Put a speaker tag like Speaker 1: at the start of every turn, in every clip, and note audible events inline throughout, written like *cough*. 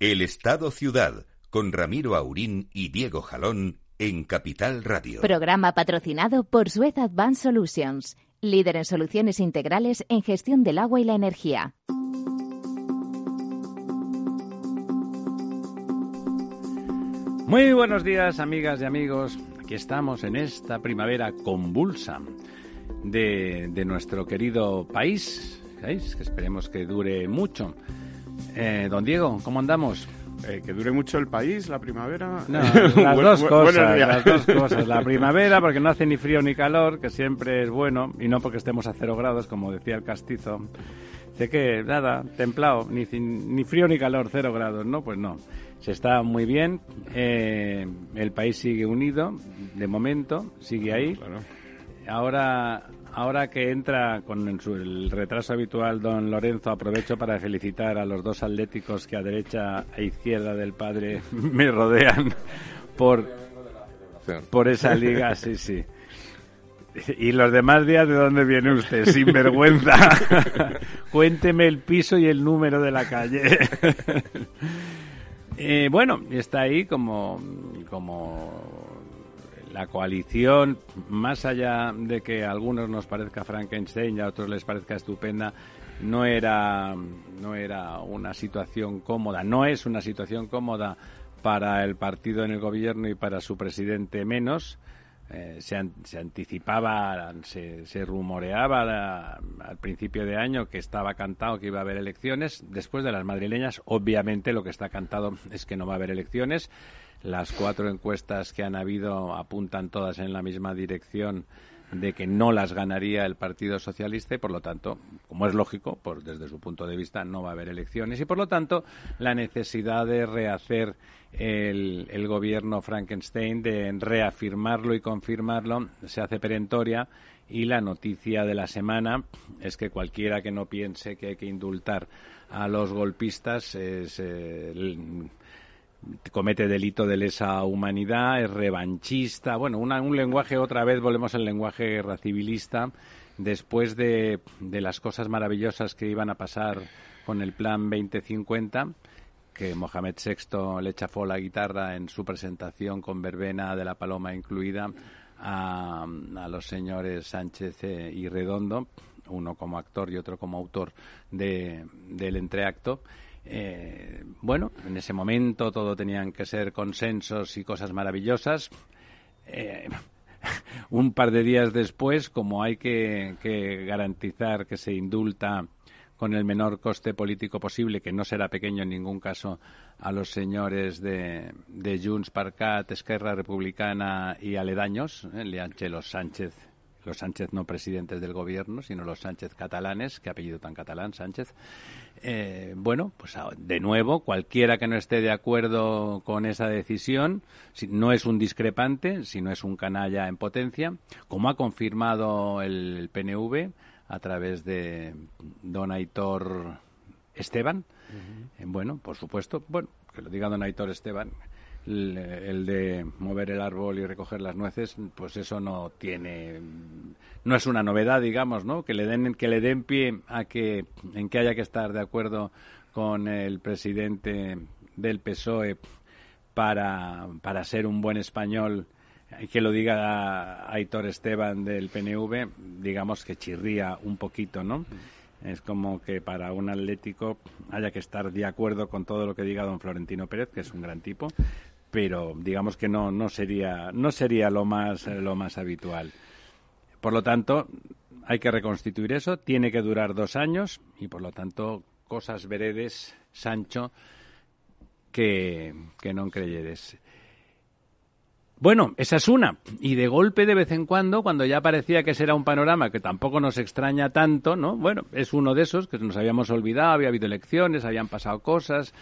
Speaker 1: El Estado Ciudad, con Ramiro Aurín y Diego Jalón en Capital Radio.
Speaker 2: Programa patrocinado por Suez Advanced Solutions, líder en soluciones integrales en gestión del agua y la energía.
Speaker 3: Muy buenos días, amigas y amigos. Aquí estamos en esta primavera convulsa de, de nuestro querido país, ¿sabéis? que esperemos que dure mucho. Eh, don Diego, ¿cómo andamos?
Speaker 4: Eh, que dure mucho el país, la primavera.
Speaker 3: No, *laughs* las dos cosas, las dos cosas. La primavera porque no hace ni frío ni calor, que siempre es bueno, y no porque estemos a cero grados, como decía el castizo. Dice que nada, templado, ni, ni frío ni calor, cero grados, ¿no? Pues no. Se está muy bien, eh, el país sigue unido, de momento, sigue ahí. Ahora Ahora que entra con el retraso habitual don Lorenzo, aprovecho para felicitar a los dos atléticos que a derecha e izquierda del padre *laughs* me rodean por, por esa liga, sí, sí. Y los demás días, ¿de dónde viene usted? *laughs* Sin vergüenza. *laughs* Cuénteme el piso y el número de la calle. eh, bueno, está ahí como, como la coalición, más allá de que a algunos nos parezca Frankenstein y a otros les parezca estupenda, no era, no era una situación cómoda, no es una situación cómoda para el partido en el gobierno y para su presidente menos. Eh, se, se, anticipaba, se, se rumoreaba al principio de año que estaba cantado que iba a haber elecciones. Después de las madrileñas, obviamente lo que está cantado es que no va a haber elecciones. Las cuatro encuestas que han habido apuntan todas en la misma dirección de que no las ganaría el Partido Socialista y, por lo tanto, como es lógico, pues desde su punto de vista no va a haber elecciones. Y, por lo tanto, la necesidad de rehacer el, gobierno Frankenstein, de reafirmarlo y confirmarlo, se hace perentoria. Y la noticia de la semana es que cualquiera que no piense que hay que indultar a los golpistas es... Eh, comete delito de lesa humanidad, es revanchista, bueno, un lenguaje, otra vez volvemos al lenguaje racibilista, después de, de las cosas maravillosas que iban a pasar con el Plan 2050, que Mohamed VI le chafó la guitarra en su presentación con verbena de la paloma incluida a, a los señores Sánchez y Redondo, uno como actor y otro como autor de, del entreacto. Eh, bueno, en ese momento todo tenían que ser consensos y cosas maravillosas. Eh, *laughs* un par de días después, como hay que, garantizar que se indulta con el menor coste político posible, que no será pequeño en ningún caso, a los señores de, de Junts, Parcat, Esquerra Republicana y aledaños, eh, los Sánchez los Sánchez no presidentes del gobierno, sino los Sánchez catalanes, qué apellido tan catalán, Sánchez. Eh, bueno, pues ah, de nuevo, cualquiera que no esté de acuerdo con esa decisión, si no es un discrepante, si no es un canalla en potencia, como ha confirmado el, PNV a través de don Aitor Esteban. Eh, bueno, por supuesto, bueno, que lo diga don Aitor Esteban, el, de mover el árbol y recoger las nueces, pues eso no tiene, no es una novedad, digamos, ¿no? Que le den, que le den pie a que, en que haya que estar de acuerdo con el presidente del PSOE para, para ser un buen español y que lo diga Aitor Esteban del PNV, digamos que chirría un poquito, ¿no? Es como que para un atlético haya que estar de acuerdo con todo lo que diga don Florentino Pérez, que es un gran tipo, pero digamos que no, no sería, no sería lo más, lo más habitual. Por lo tanto, hay que reconstituir eso, tiene que durar dos años y por lo tanto, cosas veredes, Sancho, que, que no creyeres. Bueno, esa es una. Y de golpe, de vez en cuando, cuando ya parecía que ese era un panorama que tampoco nos extraña tanto, ¿no? Bueno, es uno de esos que nos habíamos olvidado, había habido elecciones, habían pasado cosas,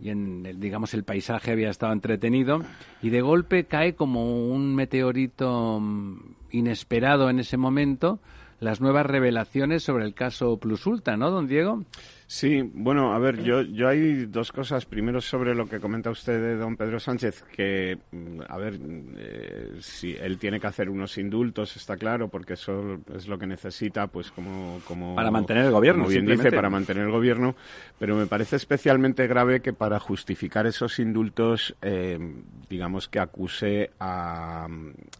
Speaker 3: y en el, digamos el paisaje había estado entretenido y de golpe cae como un meteorito mm, inesperado en ese momento las nuevas revelaciones sobre el caso Plus Ultra, ¿no, don Diego?
Speaker 4: Sí, bueno, a ver, yo, yo hay dos cosas. Primero sobre lo que comenta usted de don Pedro Sánchez, que, mm, a ver, eh, si él tiene que hacer unos indultos, está claro, porque eso es lo que necesita, pues como... como
Speaker 3: para mantener el gobierno,
Speaker 4: como bien dice, para mantener el gobierno, pero me parece especialmente grave que para justificar esos indultos, eh, digamos que acuse a,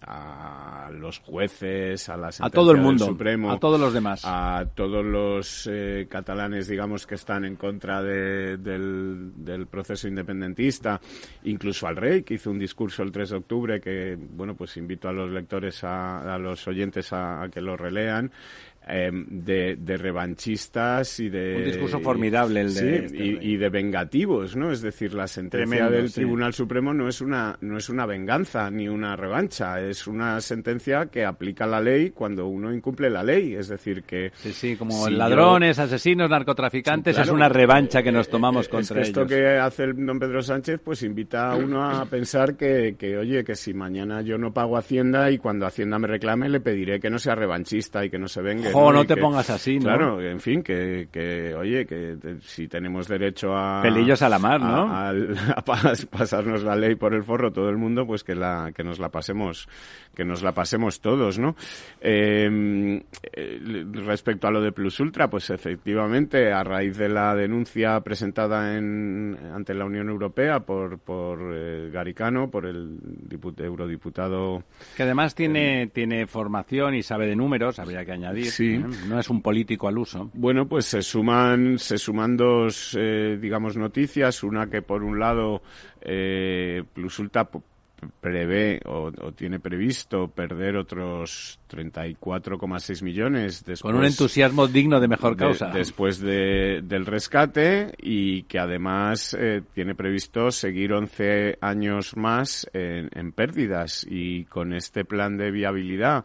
Speaker 4: a los jueces, a las
Speaker 3: a todo el mundo, Supremo, a todos los demás,
Speaker 4: a todos los eh, catalanes, digamos, que están en contra del, proceso independentista, incluso al rey, que hizo un discurso el 3 de octubre que, bueno, pues invito a los lectores, a, los oyentes a, que lo relean. Em, de, revanchistas y de...
Speaker 3: Un discurso formidable el
Speaker 4: de... Este y, de vengativos, ¿no? Es decir, la sentencia del Tribunal Supremo no es, una, no es una venganza ni una revancha, es una sentencia que aplica la ley cuando uno incumple la ley, es decir, que...
Speaker 3: Sí, sí, como ladrones, asesinos, narcotraficantes, es una revancha que nos tomamos contra
Speaker 4: es esto que hace el don Pedro Sánchez, pues invita a uno a pensar que, que, oye, que si mañana yo no pago Hacienda y cuando Hacienda me reclame le pediré que no sea revanchista y que no se venga
Speaker 3: o ¿no? te pongas así, ¿no?
Speaker 4: Claro, en fin, que, que oye, que si tenemos derecho a...
Speaker 3: Pelillos a la mar, ¿no? *laughs*
Speaker 4: A, pasarnos la ley por el forro todo el mundo, pues que, la, que nos la pasemos que nos la pasemos todos, ¿no? Em, eh, respecto a lo de Plus Ultra, pues efectivamente, a raíz de la denuncia presentada en, ante la Unión Europea por, por eh, Garicano, por el eurodiputado...
Speaker 3: Que además tiene, tiene formación y sabe de números, habría que añadir.
Speaker 4: Sí. ¿eh?
Speaker 3: No es un político al uso.
Speaker 4: Bueno, pues se suman, se suman dos, digamos, noticias. Una que, por un lado, Plus Ultra prevé o, tiene previsto perder otros 34,6 millones después,
Speaker 3: con un entusiasmo digno de mejor causa.
Speaker 4: después de, del rescate y que además eh, tiene previsto seguir 11 años más en pérdidas. Y con este plan de viabilidad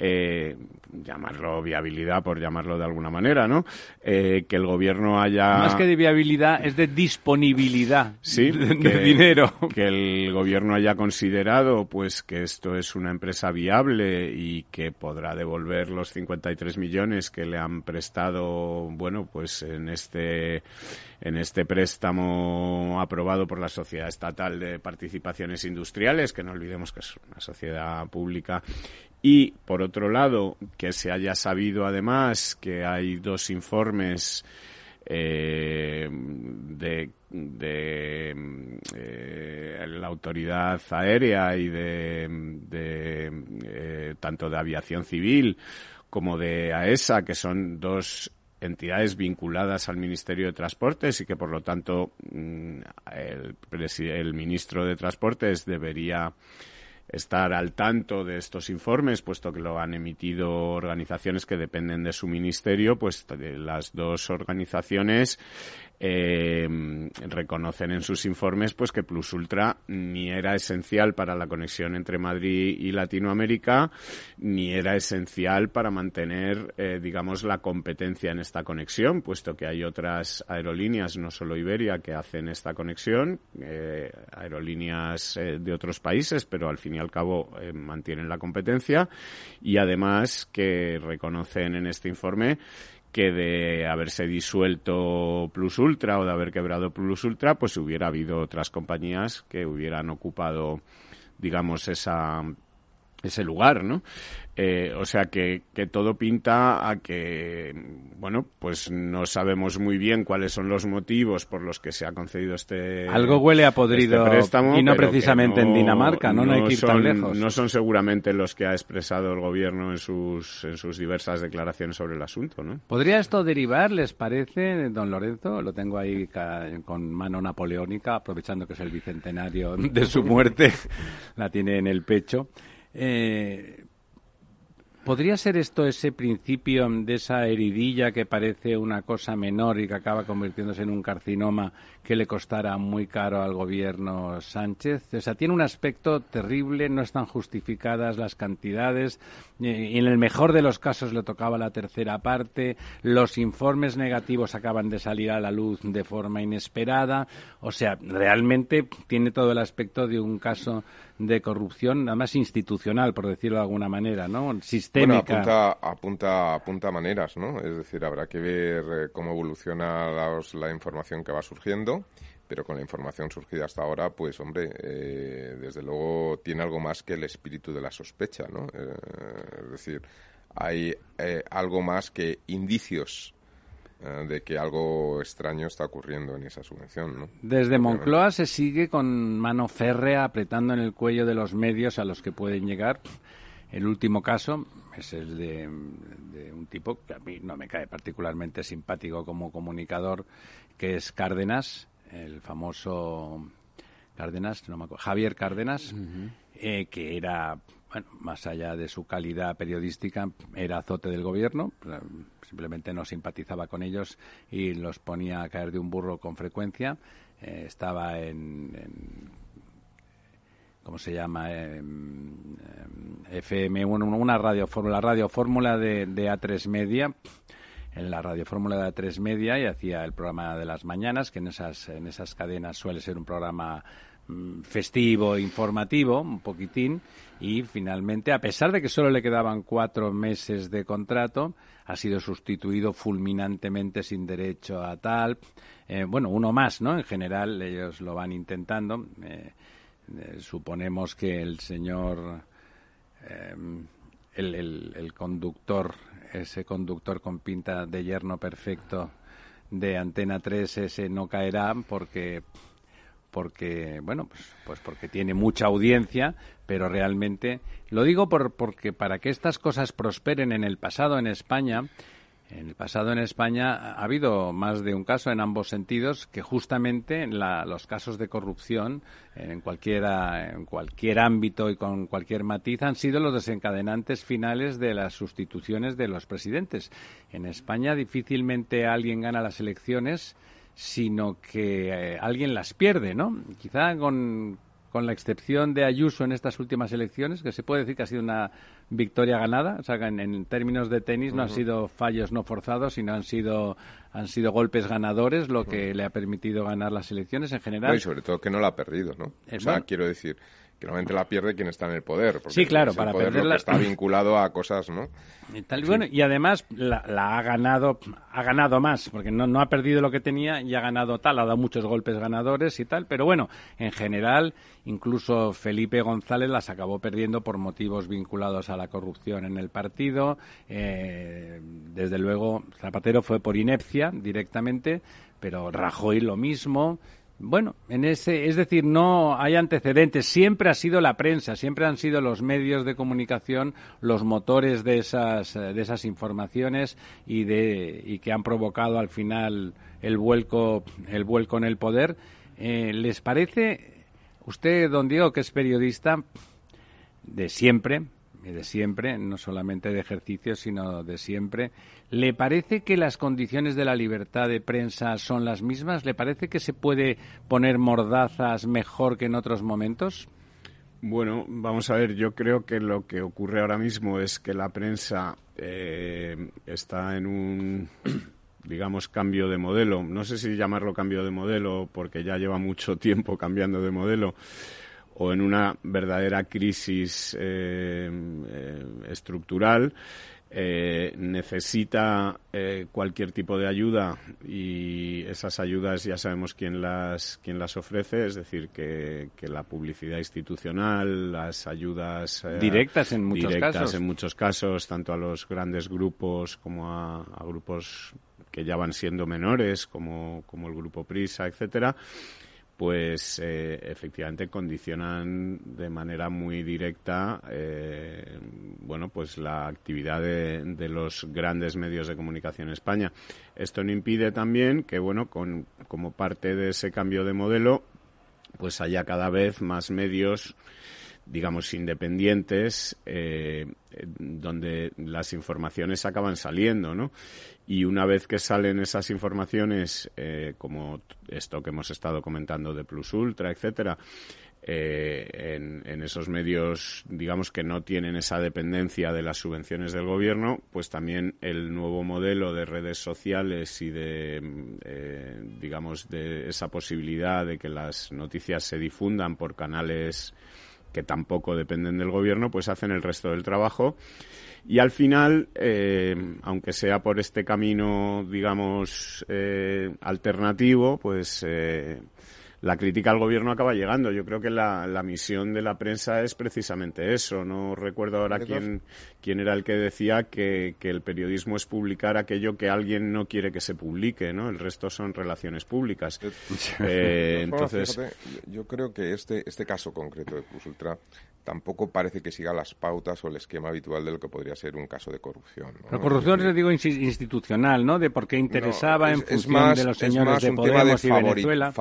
Speaker 4: eh, llamarlo viabilidad por llamarlo de alguna manera, ¿no? Eh, que el gobierno haya...
Speaker 3: Más que de viabilidad, es de disponibilidad
Speaker 4: sí,
Speaker 3: de, dinero.
Speaker 4: Que el gobierno haya considerado pues que esto es una empresa viable y que podrá devolver los 53 millones que le han prestado, bueno, pues en este en este préstamo aprobado por la Sociedad Estatal de Participaciones Industriales, que no olvidemos que es una sociedad pública y, por otro lado, que se haya sabido además que hay dos informes eh, de, eh, la autoridad aérea y de, eh, tanto de aviación civil como de AESA, que son dos entidades vinculadas al Ministerio de Transportes y que, por lo tanto, mm, el, el ministro de Transportes debería estar al tanto de estos informes, puesto que lo han emitido organizaciones que dependen de su ministerio, pues las dos organizaciones eh, reconocen en sus informes pues que Plus Ultra ni era esencial para la conexión entre Madrid y Latinoamérica ni era esencial para mantener eh, digamos la competencia en esta conexión puesto que hay otras aerolíneas no solo Iberia que hacen esta conexión eh, aerolíneas eh, de otros países pero al fin y al cabo eh, mantienen la competencia. Y además que reconocen en este informe que de haberse disuelto Plus Ultra o de haber quebrado Plus Ultra, pues hubiera habido otras compañías que hubieran ocupado, digamos, esa, ese lugar, ¿no? Eh, o sea que, que, todo pinta a que, bueno, pues no sabemos muy bien cuáles son los motivos por los que se ha concedido este
Speaker 3: Algo huele a podrido
Speaker 4: este préstamo,
Speaker 3: y no precisamente en Dinamarca, ¿no? No, hay que ir tan lejos.
Speaker 4: No son seguramente los que ha expresado el gobierno en sus, en sus diversas declaraciones sobre el asunto, ¿no?
Speaker 3: ¿Podría esto derivar, les parece, don Lorenzo? Lo tengo ahí con mano napoleónica, aprovechando que es el bicentenario de su muerte, *laughs* la tiene en el pecho. Eh, ¿Podría ser esto ese principio de esa heridilla que parece una cosa menor y que acaba convirtiéndose en un carcinoma que le costara muy caro al gobierno Sánchez? O sea, tiene un aspecto terrible, no están justificadas las cantidades eh, y en el mejor de los casos le tocaba la tercera parte, los informes negativos acaban de salir a la luz de forma inesperada, o sea, realmente tiene todo el aspecto de un caso de corrupción, nada más institucional, por decirlo de alguna manera, ¿no? sistémica.
Speaker 5: Bueno, apunta, apunta, maneras, ¿no? Es decir, habrá que ver eh, cómo evoluciona la, información que va surgiendo, pero con la información surgida hasta ahora, pues, hombre, eh, desde luego tiene algo más que el espíritu de la sospecha, ¿no? Eh, es decir, hay algo más que indicios de que algo extraño está ocurriendo en esa subvención. ¿no?
Speaker 3: Desde Moncloa se sigue con mano férrea apretando en el cuello de los medios a los que pueden llegar. El último caso es el de, un tipo que a mí no me cae particularmente simpático como comunicador, que es Cárdenas, el famoso Cárdenas, no me acuerdo, Javier Cárdenas, eh, que era, bueno, más allá de su calidad periodística, era azote del gobierno, simplemente no simpatizaba con ellos y los ponía a caer de un burro con frecuencia. Eh, estaba en ¿cómo se llama? Eh, FM, una radio fórmula, radio fórmula de, de A3 Media en la radio fórmula de A3 Media y hacía el programa de las mañanas, que en esas, en esas cadenas suele ser un programa mm, festivo, informativo, un poquitín, y finalmente, a pesar de que solo le quedaban cuatro meses de contrato, ha sido sustituido fulminantemente sin derecho a tal. Eh, bueno, uno más, ¿no? En general, ellos lo van intentando. Eh, suponemos que el señor, em, el, el, conductor, ese conductor con pinta de yerno perfecto de Antena 3, ese no caerá porque porque bueno pues, pues porque tiene mucha audiencia pero realmente lo digo por, porque para que estas cosas prosperen en el pasado en España en el pasado en España ha habido más de un caso en ambos sentidos que justamente los casos de corrupción en, cualquiera, en cualquier ámbito y con cualquier matiz han sido los desencadenantes finales de las sustituciones de los presidentes. En España difícilmente alguien gana las elecciones sino que eh, alguien las pierde, ¿no? Quizá con, con la excepción de Ayuso en estas últimas elecciones, que se puede decir que ha sido una victoria ganada, o sea, que en, términos de tenis no han sido fallos no forzados, sino han sido han sido golpes ganadores, lo que le ha permitido ganar las elecciones en general.
Speaker 5: y sobre todo que no la ha perdido, ¿no? o sea, quiero decir, que normalmente la pierde quien está en el poder. Porque
Speaker 3: sí, claro, para perderla...
Speaker 5: está vinculado a cosas, ¿no?
Speaker 3: Y, tal, bueno, y además la, ha ganado ha ganado más, porque no, no ha perdido lo que tenía y ha ganado tal, ha dado muchos golpes ganadores y tal, pero bueno, en general, incluso Felipe González las acabó perdiendo por motivos vinculados a la corrupción en el partido. Eh, desde luego, Zapatero fue por inepcia directamente, pero Rajoy lo mismo. Bueno, en ese, es decir, no hay antecedentes. Siempre ha sido la prensa, siempre han sido los medios de comunicación los motores de esas, eh, de esas informaciones y de y que han provocado al final el vuelco, el vuelco en el poder. Eh, ¿Les parece usted, don Diego, que es periodista de siempre, de siempre, no solamente de ejercicio, sino de siempre. ¿Le parece que las condiciones de la libertad de prensa son las mismas? ¿Le parece que se puede poner mordazas mejor que en otros momentos?
Speaker 4: Bueno, vamos a ver, yo creo que lo que ocurre ahora mismo es que la prensa eh, está en un, *clears throat* digamos, cambio de modelo. No sé si llamarlo cambio de modelo porque ya lleva mucho tiempo cambiando de modelo o en una verdadera crisis eh, eh, estructural. Eh, necesita cualquier tipo de ayuda y esas ayudas ya sabemos quién las quién las ofrece es decir que, la publicidad institucional las ayudas
Speaker 3: directas en muchos
Speaker 4: casos en muchos casos tanto a los grandes grupos como a, a grupos que ya van siendo menores como, como el grupo Prisa etcétera pues eh, efectivamente condicionan de manera muy directa eh, bueno pues la actividad de, los grandes medios de comunicación en España. Esto no impide también que bueno con, como parte de ese cambio de modelo pues haya cada vez más medios digamos, independientes, eh, donde las informaciones acaban saliendo, ¿no? Y una vez que salen esas informaciones, eh, como esto que hemos estado comentando de Plus Ultra, etcétera, eh, en, en, esos medios, digamos, que no tienen esa dependencia de las subvenciones del gobierno, pues también el nuevo modelo de redes sociales y de, digamos, de esa posibilidad de que las noticias se difundan por canales que tampoco dependen del gobierno, pues hacen el resto del trabajo. Y al final, eh, aunque sea por este camino, digamos, eh, alternativo, pues eh, la crítica al gobierno acaba llegando. Yo creo que la, la misión de la prensa es precisamente eso. No recuerdo ahora quién, quién era el que decía que, que, el periodismo es publicar aquello que alguien no quiere que se publique, ¿no? El resto son relaciones públicas.
Speaker 5: Eh, *laughs* entonces, fíjate, yo creo que este, este caso concreto de Plus Ultra tampoco parece que siga las pautas o el esquema habitual de lo que podría ser un caso de corrupción. ¿no?
Speaker 3: La corrupción, les digo, institucional, ¿no? De por qué interesaba
Speaker 5: no, es,
Speaker 3: en función
Speaker 5: más,
Speaker 3: de los señores de
Speaker 5: un
Speaker 3: Podemos
Speaker 5: tema de
Speaker 3: y Venezuela.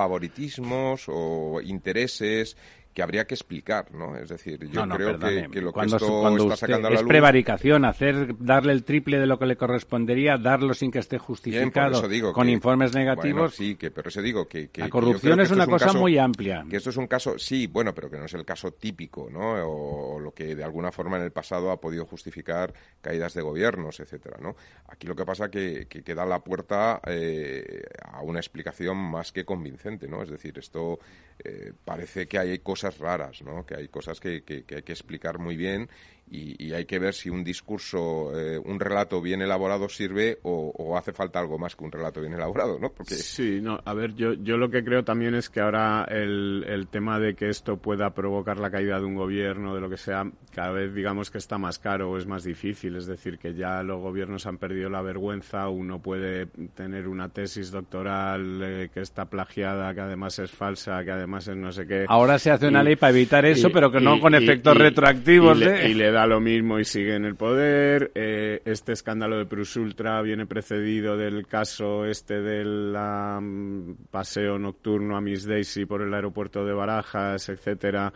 Speaker 5: O intereses que habría que explicar, ¿no? Es decir, yo
Speaker 3: no, no,
Speaker 5: creo que, que, lo
Speaker 3: cuando,
Speaker 5: que esto
Speaker 3: cuando
Speaker 5: está sacando a la
Speaker 3: es
Speaker 5: luz...
Speaker 3: prevaricación, hacer, darle el triple de lo que le correspondería, darlo sin que esté justificado,
Speaker 5: Bien, digo
Speaker 3: con
Speaker 5: que,
Speaker 3: informes negativos.
Speaker 5: Bueno, sí, que, pero eso digo que... que
Speaker 3: la corrupción es una
Speaker 5: es un
Speaker 3: cosa
Speaker 5: caso,
Speaker 3: muy amplia.
Speaker 5: Que esto es un caso, sí, bueno, pero que no es el caso típico, ¿no? O, o, lo que de alguna forma en el pasado ha podido justificar caídas de gobiernos, etcétera, ¿no? Aquí lo que pasa que, que, que da la puerta eh, a una explicación más que convincente, ¿no? Es decir, esto eh, parece que hay cosas raras, ¿no? Que hay cosas que, hay que explicar muy bien y, y, hay que ver si un discurso, eh, un relato bien elaborado sirve o, o, hace falta algo más que un relato bien elaborado, ¿no?
Speaker 4: Porque... Sí, no, a ver, yo, yo lo que creo también es que ahora el, el tema de que esto pueda provocar la caída de un gobierno, de lo que sea, cada vez digamos que está más caro o es más difícil, es decir, que ya los gobiernos han perdido la vergüenza, uno puede tener una tesis doctoral eh, que está plagiada, que además es falsa, que además es no sé qué.
Speaker 3: Ahora se hace una y, ley para evitar eso, y, pero que no y, con efectos retroactivos.
Speaker 4: Y,
Speaker 3: ¿eh?
Speaker 4: le, y le da lo mismo y sigue en el poder. Eh, este escándalo de Plus Ultra viene precedido del caso este del um, paseo nocturno a Miss Daisy por el aeropuerto de Barajas, etcétera,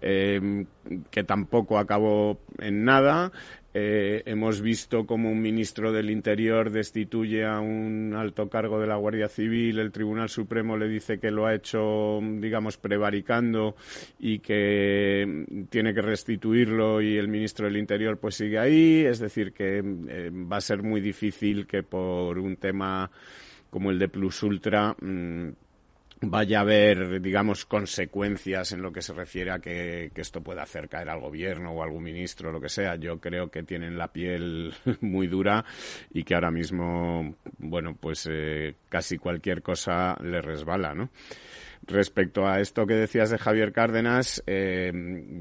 Speaker 4: eh, que tampoco acabó en nada. Eh, hemos visto como un ministro del Interior destituye a un alto cargo de la Guardia Civil, el Tribunal Supremo le dice que lo ha hecho, digamos, prevaricando y que tiene que restituirlo y el ministro del Interior pues sigue ahí. Es decir, que eh, va a ser muy difícil que por un tema como el de Plus Ultra mmm, vaya a haber, digamos, consecuencias en lo que se refiere a que, esto pueda hacer caer al gobierno o algún ministro, lo que sea. Yo creo que tienen la piel *laughs* muy dura y que ahora mismo, bueno, pues eh, casi cualquier cosa le resbala, ¿no? Respecto a esto que decías de Javier Cárdenas, eh,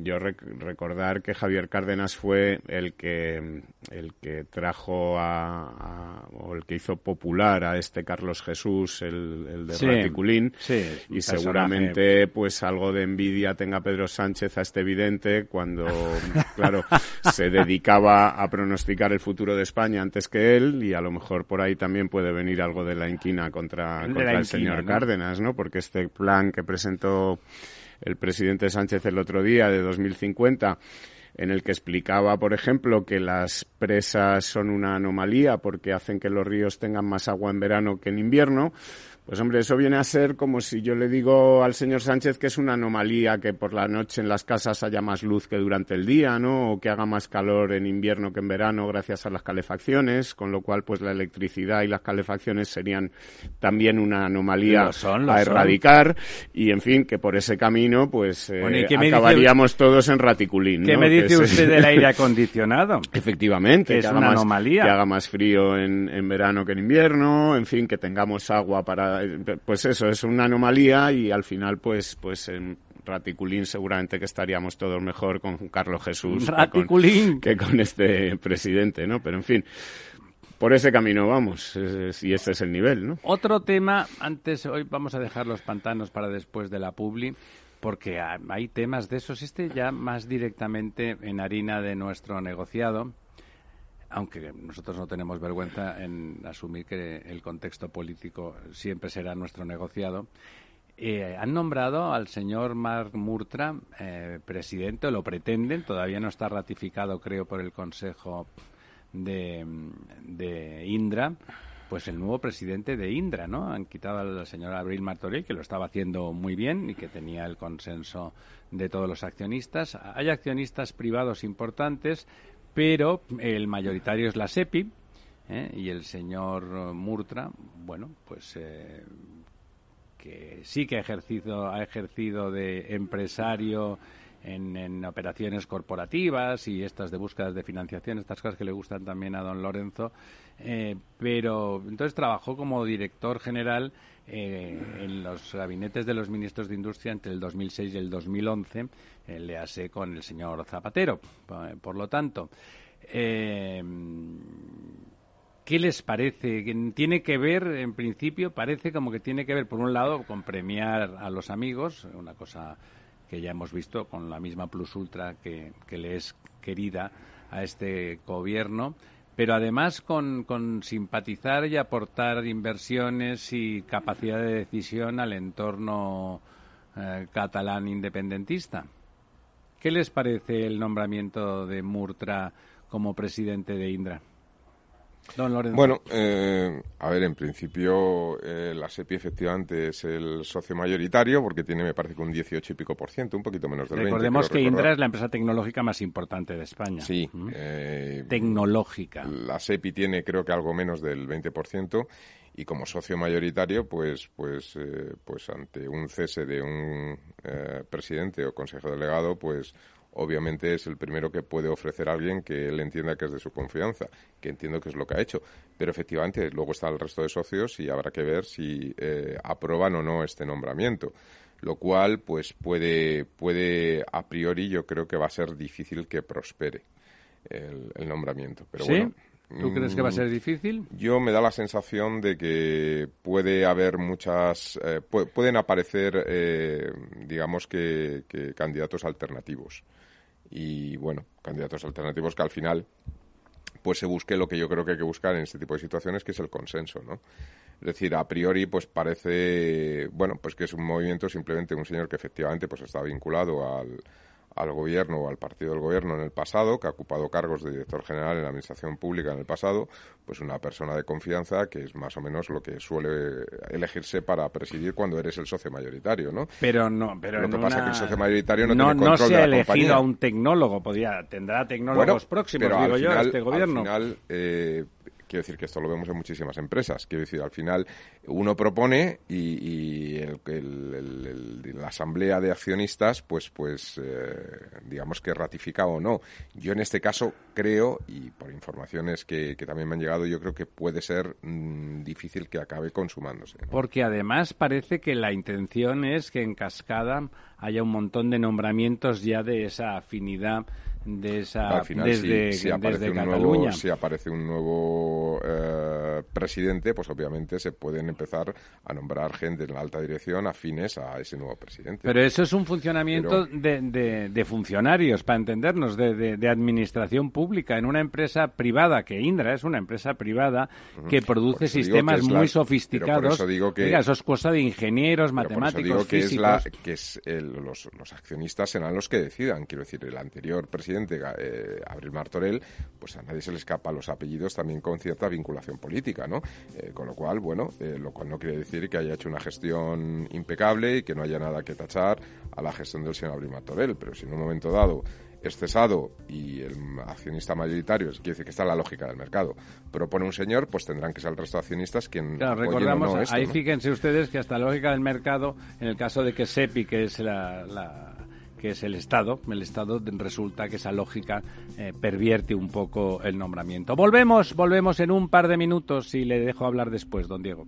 Speaker 4: yo rec recordar que Javier Cárdenas fue el que el que trajo a, a, o el que hizo popular a este Carlos Jesús, el, el de
Speaker 3: sí,
Speaker 4: Raticulín,
Speaker 3: sí,
Speaker 4: y seguramente pues algo de envidia tenga Pedro Sánchez a este evidente cuando, *laughs* claro, se dedicaba a pronosticar el futuro de España antes que él y a lo mejor por ahí también puede venir algo de la inquina contra, contra el inquina, señor
Speaker 3: ¿no?
Speaker 4: Cárdenas, ¿no? Porque este plan que presentó el presidente Sánchez el otro día de 2050 en el que explicaba, por ejemplo, que las presas son una anomalía porque hacen que los ríos tengan más agua en verano que en invierno, pues hombre, eso viene a ser como si yo le digo al señor Sánchez que es una anomalía que por la noche en las casas haya más luz que durante el día, ¿no? O que haga más calor en invierno que en verano gracias a las calefacciones, con lo cual pues la electricidad y las calefacciones serían también una anomalía
Speaker 3: lo son, lo
Speaker 4: a erradicar
Speaker 3: son.
Speaker 4: y en fin, que por ese camino pues eh, bueno, acabaríamos
Speaker 3: dice,
Speaker 4: todos en raticulín,
Speaker 3: ¿Qué
Speaker 4: ¿no?
Speaker 3: me dice que usted es... del aire *laughs* acondicionado?
Speaker 4: Efectivamente,
Speaker 3: que,
Speaker 4: que
Speaker 3: es una
Speaker 4: más,
Speaker 3: anomalía.
Speaker 4: Que haga más frío en, en verano que en invierno, en fin, que tengamos agua para pues eso, es una anomalía y al final pues pues en Raticulín seguramente que estaríamos todos mejor con Carlos Jesús
Speaker 3: Raticulín.
Speaker 4: Que, con, que con este presidente, ¿no? Pero en fin, por ese camino vamos, y ese es el nivel, ¿no?
Speaker 3: Otro tema, antes, hoy vamos a dejar los pantanos para después de la publi, porque hay temas de esos, este ya más directamente en harina de nuestro negociado, aunque nosotros no tenemos vergüenza en asumir que el contexto político siempre será nuestro negociado, eh, han nombrado al señor Mark Murtra eh, presidente, o lo pretenden, todavía no está ratificado, creo, por el Consejo de, Indra, pues el nuevo presidente de Indra, ¿no? Han quitado al señor Abril Martorell, que lo estaba haciendo muy bien y que tenía el consenso de todos los accionistas. Hay accionistas privados importantes, pero el mayoritario es la SEPI ¿eh? y el señor Murtra, bueno, pues eh, que sí que ha ejercido, ha ejercido de empresario en, operaciones corporativas y estas de búsquedas de financiación, estas cosas que le gustan también a don Lorenzo. Eh, pero entonces trabajó como director general eh, en los gabinetes de los ministros de Industria entre el 2006 y el 2011, le hace con el señor Zapatero. Por lo tanto, eh, ¿Qué les parece? Tiene que ver, en principio, parece como que tiene que ver, por un lado, con premiar a los amigos, una cosa que ya hemos visto con la misma plus ultra que, le es querida a este gobierno, pero además con, simpatizar y aportar inversiones y capacidad de decisión al entorno eh, catalán independentista. ¿Qué les parece el nombramiento de Murtra como presidente de Indra?
Speaker 5: Bueno, eh, a ver, en principio eh, la SEPI efectivamente es el socio mayoritario porque tiene, me parece que un 18 y pico por ciento, un poquito menos del
Speaker 3: Recordemos que Indra es la empresa tecnológica más importante de España.
Speaker 5: Sí. Eh,
Speaker 3: tecnológica.
Speaker 5: La SEPI tiene creo que algo menos del 20 por ciento y como socio mayoritario, pues, pues, pues ante un cese de un presidente o consejo delegado, pues obviamente es el primero que puede ofrecer a alguien que él entienda que es de su confianza, que entiendo que es lo que ha hecho. Pero efectivamente, luego está el resto de socios y habrá que ver si eh, aprueban o no este nombramiento. Lo cual, pues puede, puede, a priori, yo creo que va a ser difícil que prospere el, nombramiento. Pero
Speaker 3: ¿Sí? ¿Tú crees que va a ser mm, difícil?
Speaker 5: Yo me da la sensación de que puede haber muchas, eh, pueden aparecer, eh, digamos que, candidatos alternativos y bueno, candidatos alternativos que al final pues se busque lo que yo creo que hay que buscar en este tipo de situaciones, que es el consenso, ¿no? Es decir, a priori, pues parece, bueno, pues que es un movimiento simplemente un señor que efectivamente pues está vinculado al, al gobierno o al partido del gobierno en el pasado, que ha ocupado cargos de director general en la administración pública en el pasado, pues una persona de confianza que es más o menos lo que suele elegirse para presidir cuando eres el socio mayoritario, ¿no?
Speaker 3: Pero no, pero
Speaker 5: lo que pasa es que el socio mayoritario no,
Speaker 3: no
Speaker 5: tiene control
Speaker 3: no se
Speaker 5: ha
Speaker 3: elegido a un tecnólogo, podría tendrá tecnólogos próximos, digo yo, a este gobierno.
Speaker 5: Al final, eh, Quiero decir que esto lo vemos en muchísimas empresas. Quiero decir, al final uno propone y, la asamblea de accionistas, pues, pues eh, digamos que ratifica o no. Yo en este caso creo, y por informaciones que, también me han llegado, yo creo que puede ser mm, difícil que acabe consumándose.
Speaker 3: Porque además parece que la intención es que en cascada haya un montón de nombramientos ya de esa afinidad de esa desde,
Speaker 5: si, aparece un
Speaker 3: Cataluña.
Speaker 5: Nuevo, si aparece un nuevo eh, presidente, pues obviamente se pueden empezar a nombrar gente en la alta dirección afines a ese nuevo presidente.
Speaker 3: Pero eso es un funcionamiento de, de, funcionarios, para entendernos, de, administración pública en una empresa privada, que Indra es una empresa privada que produce sistemas muy sofisticados.
Speaker 5: Eso digo que,
Speaker 3: eso es cosa de ingenieros, matemáticos,
Speaker 5: que
Speaker 3: físicos.
Speaker 5: que es los, accionistas serán los que decidan. Quiero decir, el anterior presidente eh, Abril Martorell, pues a nadie se le escapa los apellidos también con cierta vinculación política, ¿no? Eh, con lo cual, bueno, eh, lo cual no quiere decir que haya hecho una gestión impecable y que no haya nada que tachar a la gestión del señor Abril Martorell, pero si en un momento dado es cesado y el accionista mayoritario, quiere decir que está la lógica del mercado, propone un señor, pues tendrán que ser el resto de accionistas quien
Speaker 3: claro, recordamos, ahí fíjense ustedes que hasta la lógica del mercado, en el caso de que SEPI, que es la que es el Estado. El Estado resulta que esa lógica eh, pervierte un poco el nombramiento. Volvemos, volvemos en un par de minutos y le dejo hablar después, don Diego.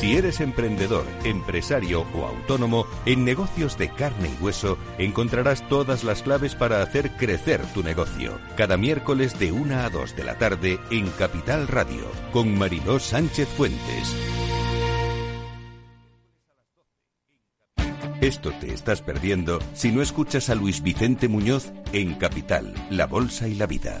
Speaker 1: Si eres emprendedor, empresario o autónomo, en negocios de carne y hueso encontrarás todas las claves para hacer crecer tu negocio. Cada miércoles de 1 a 2 de la tarde en Capital Radio, con Mariló Sánchez Fuentes. Esto te estás perdiendo si no escuchas a Luis Vicente Muñoz en Capital, La Bolsa y la Vida.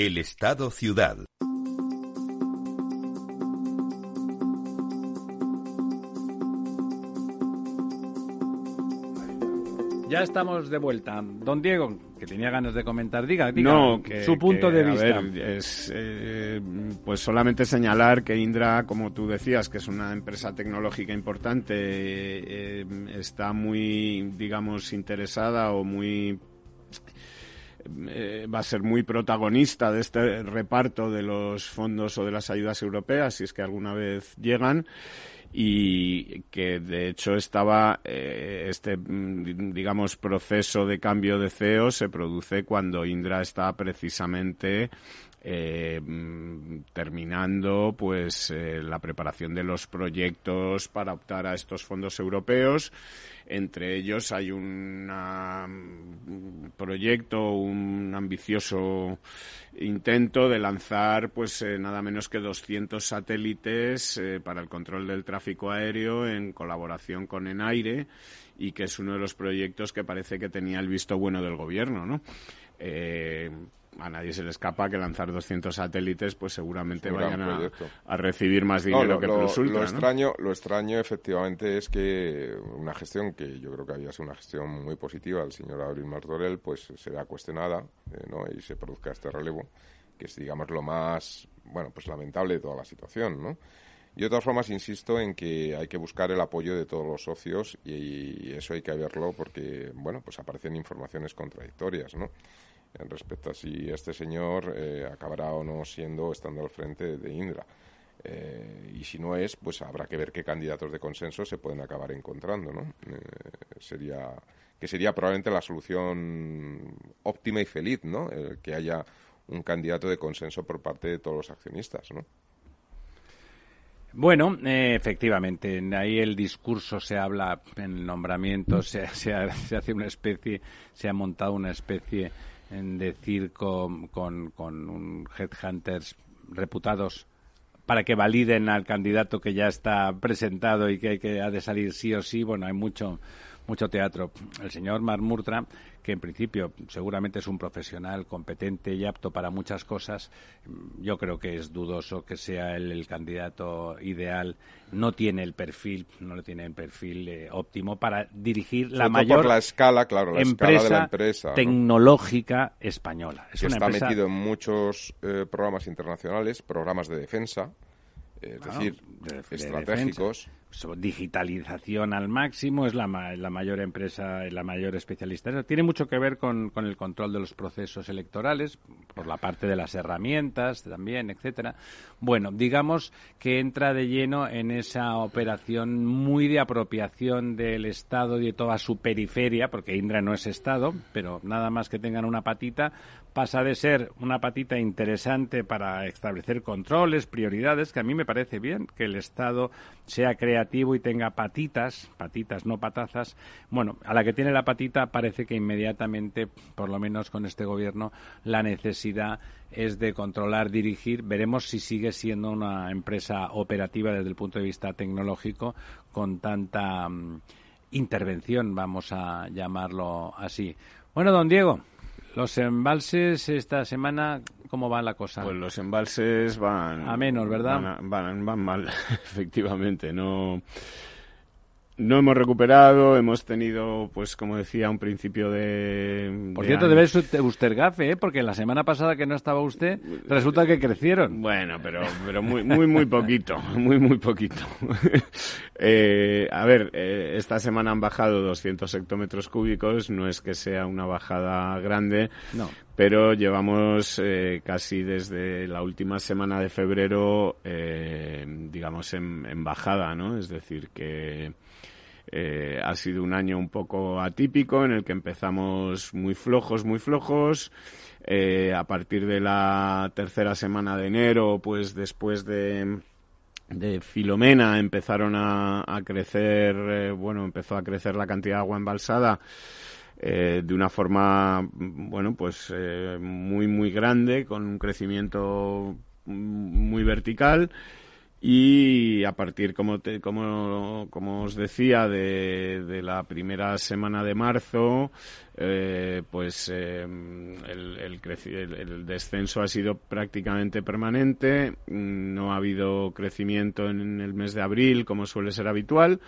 Speaker 1: El Estado Ciudad.
Speaker 3: Ya estamos de vuelta. Don Diego, que tenía ganas de comentar, diga, diga su punto de vista.
Speaker 4: es, eh, pues solamente señalar que Indra, como tú decías, que es una empresa tecnológica importante, eh, está muy, digamos, interesada o muy eh, va a ser muy protagonista de este reparto de los fondos o de las ayudas europeas, si es que alguna vez llegan y que de hecho estaba eh, este mm, digamos proceso de cambio de CEO se produce cuando Indra está precisamente eh, mm, terminando pues la preparación de los proyectos para optar a estos fondos europeos entre ellos hay un proyecto, un ambicioso intento de lanzar pues eh, nada menos que 200 satélites eh, para el control del tráfico aéreo en colaboración con Enaire y que es uno de los proyectos que parece que tenía el visto bueno del gobierno, ¿no? Eh, a nadie se le escapa que lanzar 200 satélites, pues seguramente vayan a, recibir más dinero que lo, Lo
Speaker 5: extraño, lo extraño efectivamente es que una gestión que yo creo que había sido una gestión muy positiva del señor Abril Martorell, pues será cuestionada eh, ¿no? y se produzca este relevo, que es, digamos, lo más, bueno, pues lamentable de toda la situación, ¿no? Y de todas formas, insisto en que hay que buscar el apoyo de todos los socios y, y eso hay que verlo porque, bueno, pues aparecen informaciones contradictorias, ¿no? Respecto a si este señor eh, acabará o no siendo estando al frente de Indra. Eh, y si no es, pues habrá que ver qué candidatos de consenso se pueden acabar encontrando, ¿no? Eh, sería que sería probablemente la solución óptima y feliz, ¿no? que haya un candidato de consenso por parte de todos los accionistas, ¿no?
Speaker 3: Bueno, efectivamente, ahí el discurso se habla en nombramiento, se, se, hace una especie, se ha montado una especie en decir con, con, con headhunters reputados para que validen al candidato que ya está presentado y que que ha de salir sí o sí. Bueno, hay mucho mucho teatro. El señor Marmurtra, que en principio seguramente es un profesional competente y apto para muchas cosas, yo creo que es dudoso que sea el candidato ideal. No tiene el perfil, no lo tiene el perfil eh, óptimo para dirigir la mayor
Speaker 5: la escala, claro, la empresa, de la empresa
Speaker 3: tecnológica española.
Speaker 5: Es está metido en muchos eh, programas internacionales, programas de defensa, es decir, estratégicos
Speaker 3: digitalización al máximo, es la, la mayor empresa, la mayor especialista. Tiene mucho que ver con, con, el control de los procesos electorales, por la parte de las herramientas también, etcétera. Bueno, digamos que entra de lleno en esa operación muy de apropiación del Estado y de toda su periferia, porque Indra no es Estado, pero nada más que tengan una patita, pasa de ser una patita interesante para establecer controles, prioridades, que a mí me parece bien que el Estado sea creativo y tenga patitas, patitas, no patazas. Bueno, a la que tiene la patita parece que inmediatamente, por lo menos con este gobierno, la necesidad es de controlar, dirigir. Veremos si sigue siendo una empresa operativa desde el punto de vista tecnológico con tanta mm, intervención, vamos a llamarlo así. Bueno, don Diego, los embalses esta semana, ¿cómo va la cosa?
Speaker 4: Pues los embalses van...
Speaker 3: A menos, ¿verdad?
Speaker 4: Van, van, mal, *laughs* efectivamente. No, no hemos recuperado, hemos tenido, pues como decía, un principio de...
Speaker 3: Por cierto, debe ser usted gafe, ¿eh? porque la semana pasada que no estaba usted, resulta que crecieron.
Speaker 4: Bueno, pero, pero muy, muy, muy poquito, *laughs* muy, muy poquito. *laughs* eh, a ver, eh, esta semana han bajado 200 hectómetros cúbicos, no es que sea una bajada grande,
Speaker 3: no
Speaker 4: pero llevamos eh, casi desde la última semana de febrero, eh, digamos, en, bajada, ¿no? Es decir, que eh, ha sido un año un poco atípico en el que empezamos muy flojos, muy flojos. a partir de la tercera semana de enero, pues después de Filomena empezaron a crecer, bueno, empezó a crecer la cantidad de agua embalsada eh, de una forma, bueno, pues eh, muy, muy grande, con un crecimiento muy vertical y a partir, como, como, como os decía, de, la primera semana de marzo, eh, pues el, el, el, descenso ha sido prácticamente permanente. No ha habido crecimiento en el mes de abril, como suele ser habitual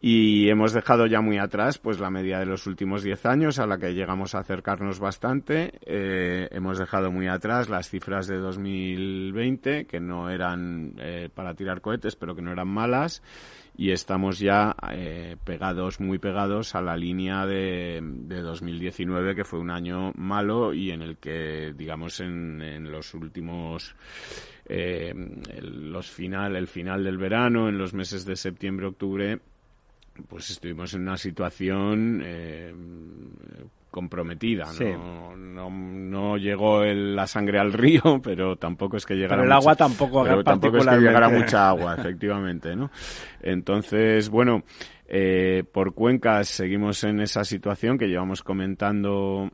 Speaker 4: y hemos dejado ya muy atrás pues la media de los últimos 10 años a la que llegamos a acercarnos bastante. Eh, hemos dejado muy atrás las cifras de 2020 que no eran eh, para tirar cohetes pero que no eran malas. Y estamos ya eh, pegados muy pegados a la línea de, de 2019 que fue un año malo y en el que digamos en, en los últimos eh, los final el final del verano en los meses de septiembre octubre pues estuvimos en una situación eh, comprometida. ¿no? No, no, llegó la sangre al río, *laughs* pero tampoco es que llegara.
Speaker 3: Pero el agua tampoco,
Speaker 4: pero tampoco es que llegara mucha *laughs* agua, efectivamente, ¿no? Entonces, bueno, eh, por cuencas seguimos en esa situación que llevamos comentando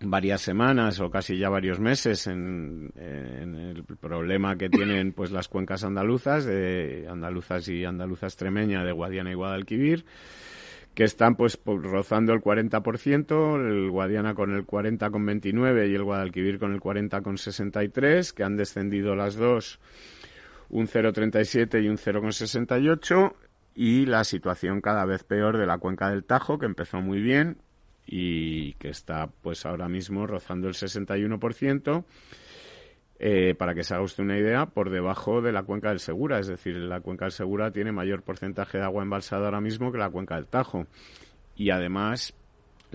Speaker 4: varias semanas o casi ya varios meses en, el problema que tienen pues las cuencas andaluzas de andaluzas y andaluzas extremeña de Guadiana y Guadalquivir que están pues rozando el 40%, el Guadiana con el 40,29 y el Guadalquivir con el 40,63, que han descendido las dos un 0,37 y un 0,68 y la situación cada vez peor de la cuenca del Tajo, que empezó muy bien y que está pues ahora mismo rozando el 61%. Eh, para que se haga usted una idea, por debajo de la cuenca del Segura. Es decir, la cuenca del Segura tiene mayor porcentaje de agua embalsada ahora mismo que la cuenca del Tajo. Y además,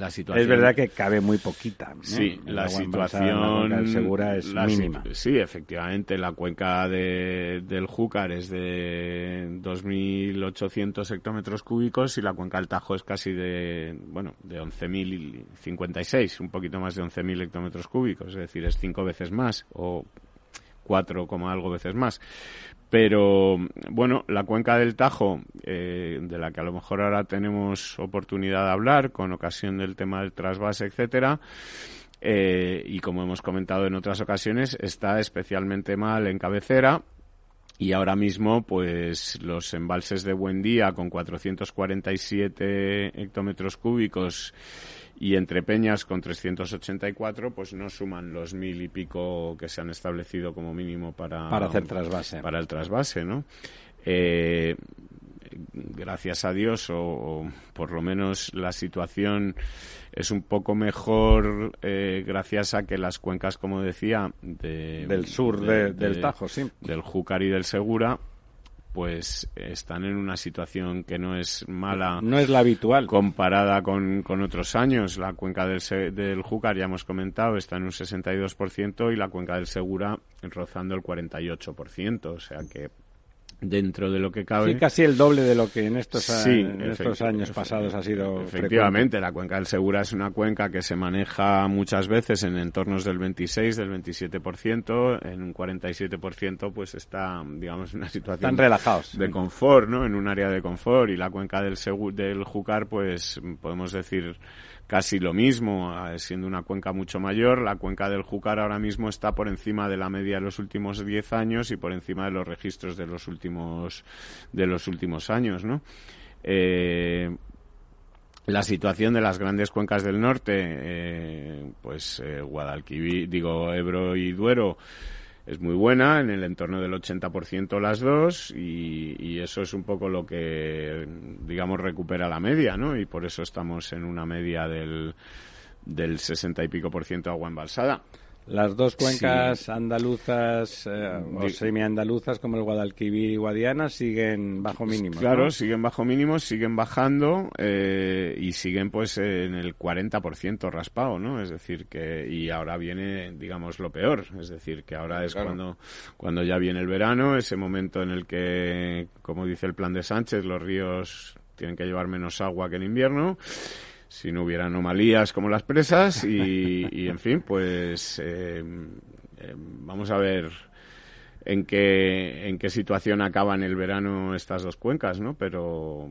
Speaker 3: es verdad que cabe muy poquita.
Speaker 4: Sí, la situación
Speaker 3: segura es mínima.
Speaker 4: Sí, efectivamente, la cuenca de, del Júcar es de 2.800 hectómetros cúbicos y la cuenca del Tajo es casi de, bueno, de 11.056, un poquito más de 11.000 hectómetros cúbicos, es decir, es cinco veces más o cuatro como algo veces más. Pero bueno, la cuenca del Tajo, eh, de la que a lo mejor ahora tenemos oportunidad de hablar con ocasión del tema del trasvase, etcétera, eh, y como hemos comentado en otras ocasiones, está especialmente mal en cabecera. Y ahora mismo, pues los embalses de Buendía con 447 hectómetros cúbicos y entre Peñas con 384 pues no suman los mil y pico que se han establecido como mínimo para
Speaker 3: para hacer trasvase.
Speaker 4: para el trasvase no eh, gracias a Dios o, por lo menos la situación es un poco mejor eh, gracias a que las cuencas como decía
Speaker 3: del sur del Tajo sí.
Speaker 4: del Júcar y del Segura pues están en una situación que no es mala.
Speaker 3: No es la habitual.
Speaker 4: Comparada con, con otros años. La cuenca del, del Júcar, ya hemos comentado, está en un 62% y la cuenca del Segura rozando el 48%. O sea que dentro de lo que cabe.
Speaker 3: Sí, casi el doble de lo que en estos, en estos años pasados ha sido.
Speaker 4: Efectivamente, la cuenca del Segura es una cuenca que se maneja muchas veces en entornos del 26, del 27%, en un 47% pues está, digamos, en una situación.
Speaker 3: Están relajados.
Speaker 4: De confort, ¿no? En un área de confort y la cuenca del, del Júcar pues podemos decir casi lo mismo, eh, siendo una cuenca mucho mayor. La cuenca del Júcar ahora mismo está por encima de la media de los últimos 10 años y por encima de los registros de los últimos, de los últimos años, ¿no? Eh, la situación de las grandes cuencas del norte, eh, pues Guadalquivir, digo Ebro y Duero, es muy buena, en el entorno del 80% las dos, y, eso es un poco lo que, digamos, recupera la media, ¿no? Y por eso estamos en una media del, del 60 y pico por ciento agua embalsada.
Speaker 3: Las dos cuencas andaluzas eh, o semiandaluzas como el Guadalquivir y Guadiana siguen bajo mínimos.
Speaker 4: Claro, siguen bajo mínimos, siguen bajando eh, y siguen pues en el 40% raspado, ¿no? Es decir, que y ahora viene, digamos, lo peor. Es decir, que ahora es cuando, cuando ya viene el verano, ese momento en el que, como dice el plan de Sánchez, los ríos tienen que llevar menos agua que en invierno si no hubiera anomalías como las presas *laughs* y, en fin, pues eh, eh, vamos a ver en qué, en qué situación acaban el verano estas dos cuencas, ¿no? Pero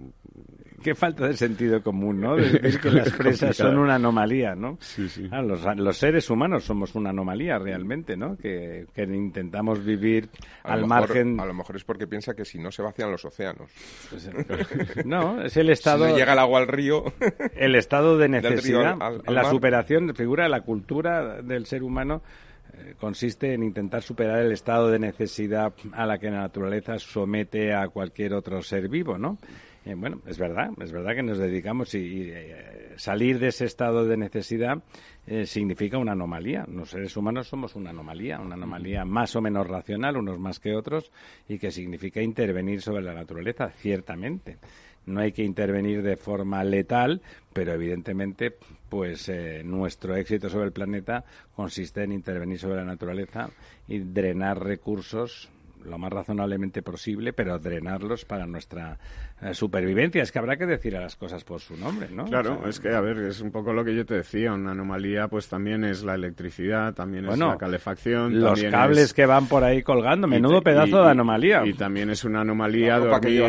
Speaker 3: Qué falta de sentido común, ¿no? *laughs* Es que las presas son una anomalía, ¿no?
Speaker 4: Sí, sí.
Speaker 3: los, seres humanos somos una anomalía realmente, ¿no? Que, intentamos vivir al margen.
Speaker 5: A lo mejor es porque piensa que si no se vacían los océanos.
Speaker 3: Pues, eh, no, es el estado. *laughs*
Speaker 5: Si no llega el agua al río. *laughs*
Speaker 3: El estado de necesidad. la superación, figura de la cultura del ser humano eh, consiste en intentar superar el estado de necesidad a la que la naturaleza somete a cualquier otro ser vivo, ¿no? Eh, bueno, es verdad, es verdad que nos dedicamos y, eh, salir de ese estado de necesidad eh, significa una anomalía. Los seres humanos somos una anomalía, una anomalía más o menos racional, unos más que otros, y que significa intervenir sobre la naturaleza, ciertamente. No hay que intervenir de forma letal, pero evidentemente, pues nuestro éxito sobre el planeta consiste en intervenir sobre la naturaleza y drenar recursos lo más razonablemente posible, pero drenarlos para nuestra eh, supervivencia. Es que habrá que decir a las cosas por su nombre, ¿no?
Speaker 4: Claro, es que, a ver, es un poco lo que yo te decía. Una anomalía, pues también es la electricidad, también es la calefacción.
Speaker 3: Los cables que van por ahí colgando, menudo pedazo de anomalía.
Speaker 4: Y, también es una anomalía dormir,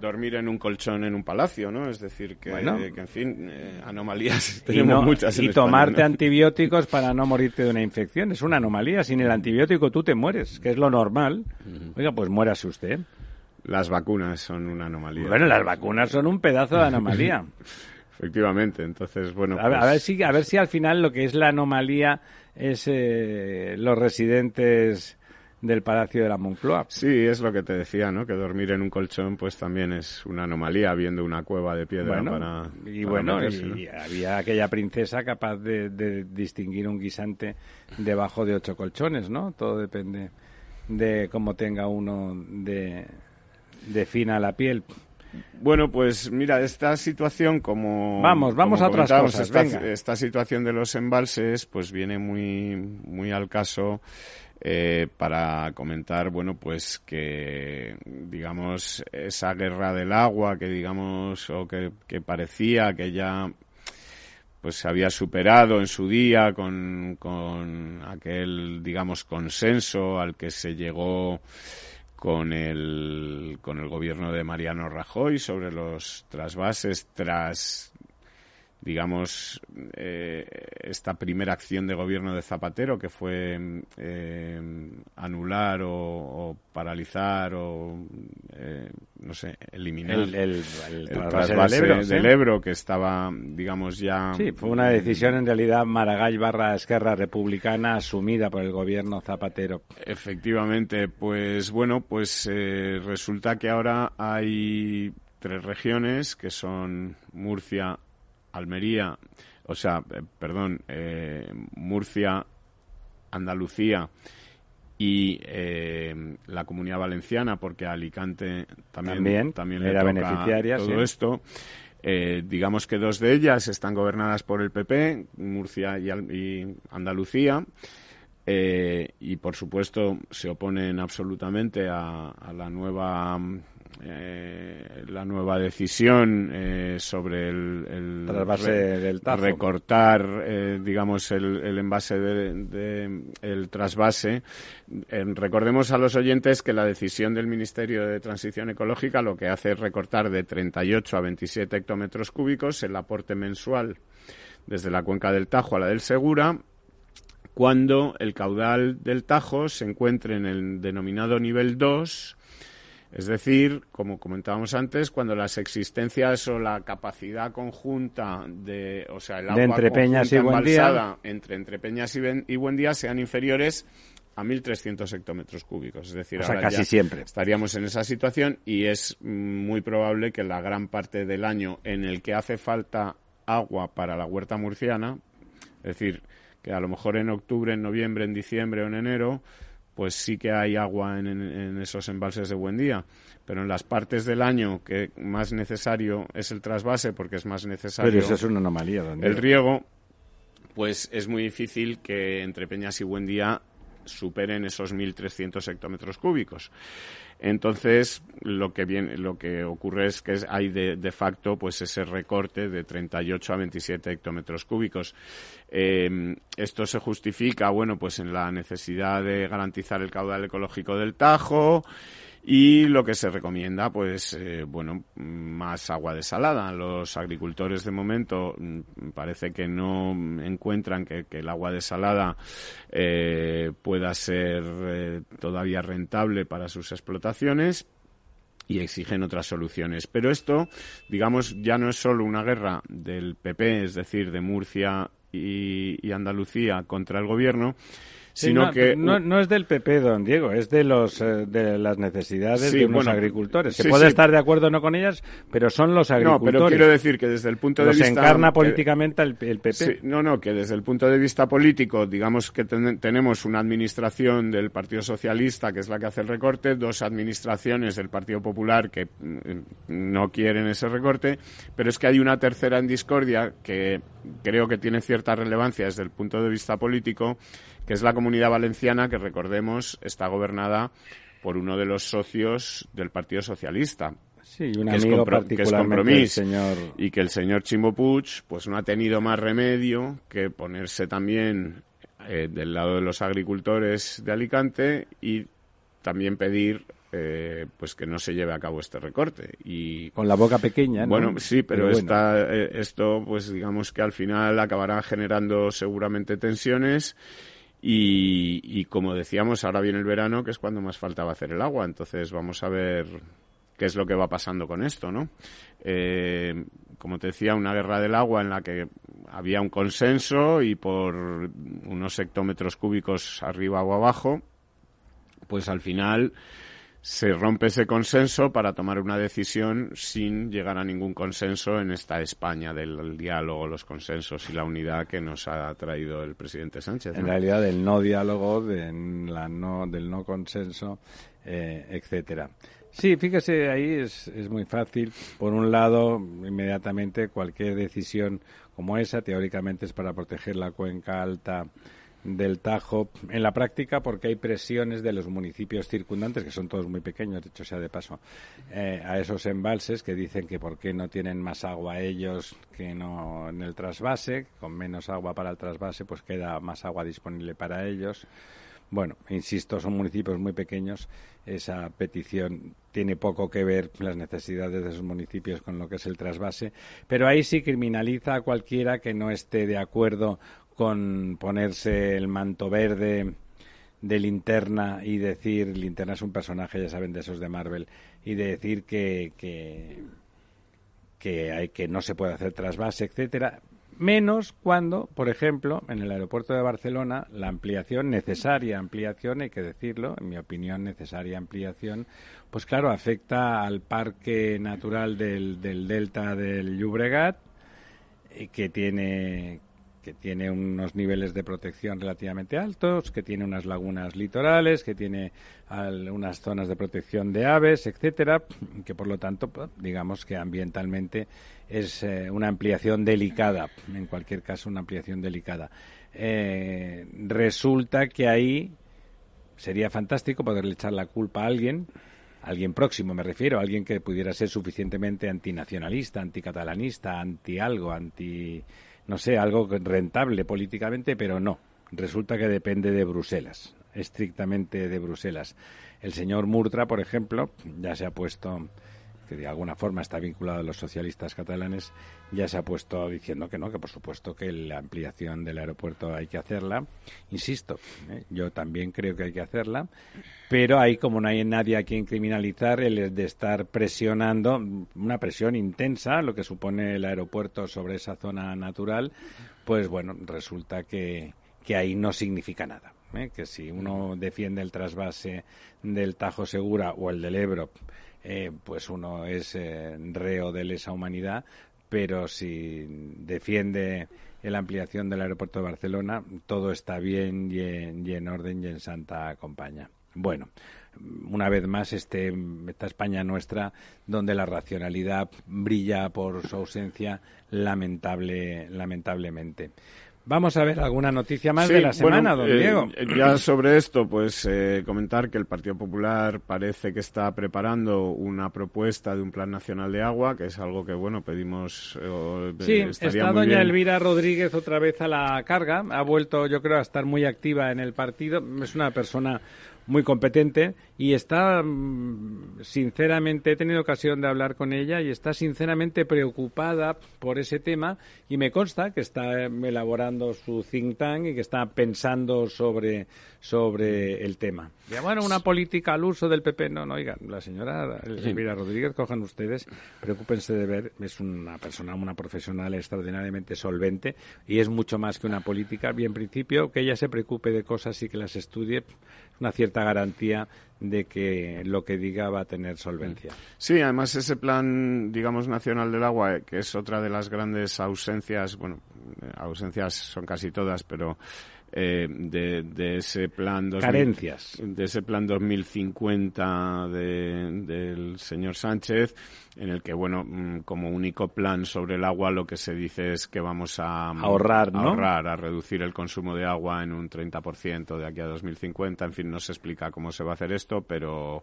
Speaker 4: dormir en un colchón en un palacio, ¿no? Es decir, que, en fin, eh, anomalías *laughs* tenemos muchas.
Speaker 3: y tomarte antibióticos para no morirte de una infección. Es una anomalía. Sin el antibiótico tú te mueres, que es lo normal. Oiga, pues muérase usted.
Speaker 4: Las vacunas son una anomalía.
Speaker 3: Bueno, las vacunas son un pedazo de anomalía. *laughs*
Speaker 4: Efectivamente, entonces, bueno.
Speaker 3: A, ver, pues si, a ver si al final lo que es la anomalía es eh, los residentes del Palacio de la Moncloa.
Speaker 4: Sí, es lo que te decía, ¿no? Que dormir en un colchón, pues también es una anomalía, viendo una cueva de piedra para.
Speaker 3: Y bueno, y había aquella princesa capaz de, de distinguir un guisante debajo de ocho colchones, ¿no? Todo depende de cómo tenga uno de, de fina la piel.
Speaker 4: Bueno, pues mira, esta situación como...
Speaker 3: Vamos, vamos a otras cosas,
Speaker 4: esta, situación de los embalses pues viene muy, muy al caso eh, para comentar, bueno, pues que, digamos, esa guerra del agua que, digamos, o que, que parecía que ya pues se había superado en su día con, con aquel, digamos, consenso al que se llegó con el, con el gobierno de Mariano Rajoy sobre los trasvases tras digamos, eh, esta primera acción de gobierno de Zapatero, que fue eh, anular o, paralizar o, eh, no sé, eliminar
Speaker 3: el, el,
Speaker 4: el, del, Ebro, que estaba, digamos, ya...
Speaker 3: Sí, fue una decisión en realidad Maragall barra Esquerra Republicana asumida por el gobierno Zapatero.
Speaker 4: Efectivamente, pues bueno, pues resulta que ahora hay tres regiones que son Murcia, Almería, o sea, eh, perdón, eh, Murcia, Andalucía y eh, la Comunidad Valenciana, porque Alicante también, también, le era beneficiaria todo esto. digamos que dos de ellas están gobernadas por el PP, Murcia y, Andalucía. y por supuesto se oponen absolutamente a la nueva eh, la nueva decisión eh, sobre el,
Speaker 3: el
Speaker 4: recortar, eh, digamos, el, el envase de, el trasvase. recordemos a los oyentes que la decisión del Ministerio de Transición Ecológica lo que hace es recortar de 38 a 27 hectómetros cúbicos el aporte mensual desde la cuenca del Tajo a la del Segura cuando el caudal del Tajo se encuentre en el denominado nivel 2 es decir, como comentábamos antes, cuando las existencias o la capacidad conjunta de, o sea, el agua
Speaker 3: entre Peñas y
Speaker 4: entre entre Peñas y, Buen Día sean inferiores a 1.300 hectómetros cúbicos. Es decir,
Speaker 3: ahora casi siempre.
Speaker 4: estaríamos en esa situación y es muy probable que la gran parte del año en el que hace falta agua para la huerta murciana, es decir, que a lo mejor en octubre, en noviembre, en diciembre o en enero, pues sí que hay agua en, esos embalses de buen día. Pero en las partes del año que más necesario es el trasvase, porque es más necesario.
Speaker 3: Pero eso es una anomalía,
Speaker 4: El riego, pues es muy difícil que entre Peñas y Buen Día superen esos 1.300 hectómetros cúbicos. Entonces, lo que, viene, lo que ocurre es que hay de, de, facto pues ese recorte de 38 a 27 hectómetros cúbicos. Eh, esto se justifica, bueno, pues en la necesidad de garantizar el caudal ecológico del Tajo, y lo que se recomienda, pues, eh, bueno, más agua desalada. Los agricultores de momento mm, parece que no encuentran que, el agua desalada eh, pueda ser eh, todavía rentable para sus explotaciones y exigen otras soluciones. Pero esto, digamos, ya no es solo una guerra del PP, es decir, de Murcia y Andalucía contra el gobierno, sino
Speaker 3: no,
Speaker 4: que
Speaker 3: no, es del PP, don Diego, es de los eh, de las necesidades de unos agricultores. Se puede estar de acuerdo o no con ellas, pero son los agricultores.
Speaker 4: No, pero quiero decir que desde el punto de
Speaker 3: los
Speaker 4: vista
Speaker 3: encarna políticamente el, PP.
Speaker 4: no, no, que desde el punto de vista político, digamos que tenemos una administración del Partido Socialista que es la que hace el recorte, dos administraciones del Partido Popular que mm, no quieren ese recorte, pero es que hay una tercera en discordia que creo que tiene cierta relevancia desde el punto de vista político que es la comunidad valenciana que, recordemos, está gobernada por uno de los socios del Partido Socialista.
Speaker 3: Sí, un amigo que es, Compromís, señor...
Speaker 4: y que el señor Chimo Puig pues no ha tenido más remedio que ponerse también eh, del lado de los agricultores de Alicante y también pedir eh, pues que no se lleve a cabo este recorte y
Speaker 3: con la boca pequeña
Speaker 4: bueno sí pero, eh, esto pues digamos que al final acabará generando seguramente tensiones y, como decíamos, ahora viene el verano, que es cuando más falta va hacer el agua. Entonces vamos a ver qué es lo que va pasando con esto, ¿no? Eh, como te decía, una guerra del agua en la que había un consenso y por unos hectómetros cúbicos arriba o abajo, pues al final se rompe ese consenso para tomar una decisión sin llegar a ningún consenso en esta España del diálogo, los consensos y la unidad que nos ha traído el presidente Sánchez.
Speaker 3: En realidad del no diálogo, de la no, del no consenso, eh, etcétera. Sí, fíjese, ahí es, es muy fácil. Por un lado, inmediatamente cualquier decisión como esa, teóricamente es para proteger la cuenca alta del Tajo en la práctica porque hay presiones de los municipios circundantes, que son todos muy pequeños, de hecho sea de paso, eh, a esos embalses que dicen que por qué no tienen más agua ellos que no en el trasvase, con menos agua para el trasvase pues queda más agua disponible para ellos. Bueno, insisto, son municipios muy pequeños. Esa petición tiene poco que ver las necesidades de esos municipios con lo que es el trasvase, pero ahí sí criminaliza a cualquiera que no esté de acuerdo con ponerse el manto verde de linterna y decir, linterna es un personaje, ya saben, de esos de Marvel, y de decir que, que, que, hay, que no se puede hacer trasvase, etcétera, menos cuando, por ejemplo, en el aeropuerto de Barcelona, la ampliación, necesaria ampliación, hay que decirlo, en mi opinión, necesaria ampliación, pues claro, afecta al parque natural del, del delta del Llobregat, eh, que tiene que tiene unos niveles de protección relativamente altos, que tiene unas lagunas litorales, que tiene unas zonas de protección de aves, etcétera, que por lo tanto, pues, digamos que ambientalmente es eh, una ampliación delicada, en cualquier caso una ampliación delicada. Eh, resulta que ahí sería fantástico poderle echar la culpa a alguien, alguien próximo me refiero, alguien que pudiera ser suficientemente antinacionalista, anticatalanista, anti algo, anti no sé, algo rentable políticamente, pero no. Resulta que depende de Bruselas, estrictamente de Bruselas. El señor Murtra, por ejemplo, ya se ha puesto que de alguna forma está vinculado a los socialistas catalanes, ya se ha puesto diciendo que no, que por supuesto que la ampliación del aeropuerto hay que hacerla. Insisto, ¿eh? yo también creo que hay que hacerla, pero ahí como no hay nadie a quien criminalizar, el de estar presionando, una presión intensa, lo que supone el aeropuerto sobre esa zona natural, pues bueno, resulta que, que ahí no significa nada. ¿eh? Que si uno defiende el trasvase del Tajo Segura o el del Ebro, eh, pues uno es eh, reo de lesa humanidad, pero si defiende la ampliación del aeropuerto de Barcelona, todo está bien y en, y en orden y en santa compañía. Bueno, una vez más este, esta España nuestra, donde la racionalidad brilla por su ausencia lamentable, lamentablemente. Vamos a ver alguna noticia más de la semana, don
Speaker 4: eh,
Speaker 3: Diego.
Speaker 4: Ya sobre esto, pues eh, comentar que el Partido Popular parece que está preparando una propuesta de un Plan Nacional de Agua, que es algo que, bueno, pedimos.
Speaker 3: Eh, sí, está doña Elvira Rodríguez otra vez a la carga. Ha vuelto, yo creo, a estar muy activa en el partido. Es una persona muy competente y está mm, sinceramente he tenido ocasión de hablar con ella y está sinceramente preocupada por ese tema y me consta que está elaborando su think tank y que está pensando sobre sobre el tema. Ya, bueno, una política al uso del PP. No, no, oigan, la señora Elvira Rodríguez, cojan ustedes, preocúpense de ver, es una persona, una profesional extraordinariamente solvente y es mucho más que una política. Y en principio, que ella se preocupe de cosas y que las estudie, una cierta garantía de que lo que diga va a tener solvencia.
Speaker 4: Sí, además ese plan, digamos, nacional del agua, que es otra de las grandes ausencias, bueno, ausencias son casi todas, pero eh, de, ese plan
Speaker 3: carencias
Speaker 4: de ese plan 2050 del señor Sánchez en el que bueno mm, como único plan sobre el agua lo que se dice es que vamos a
Speaker 3: mm, ahorrar ¿no?
Speaker 4: ahorrar a reducir el consumo de agua en un 30% de aquí a 2050 en fin no se explica cómo se va a hacer esto pero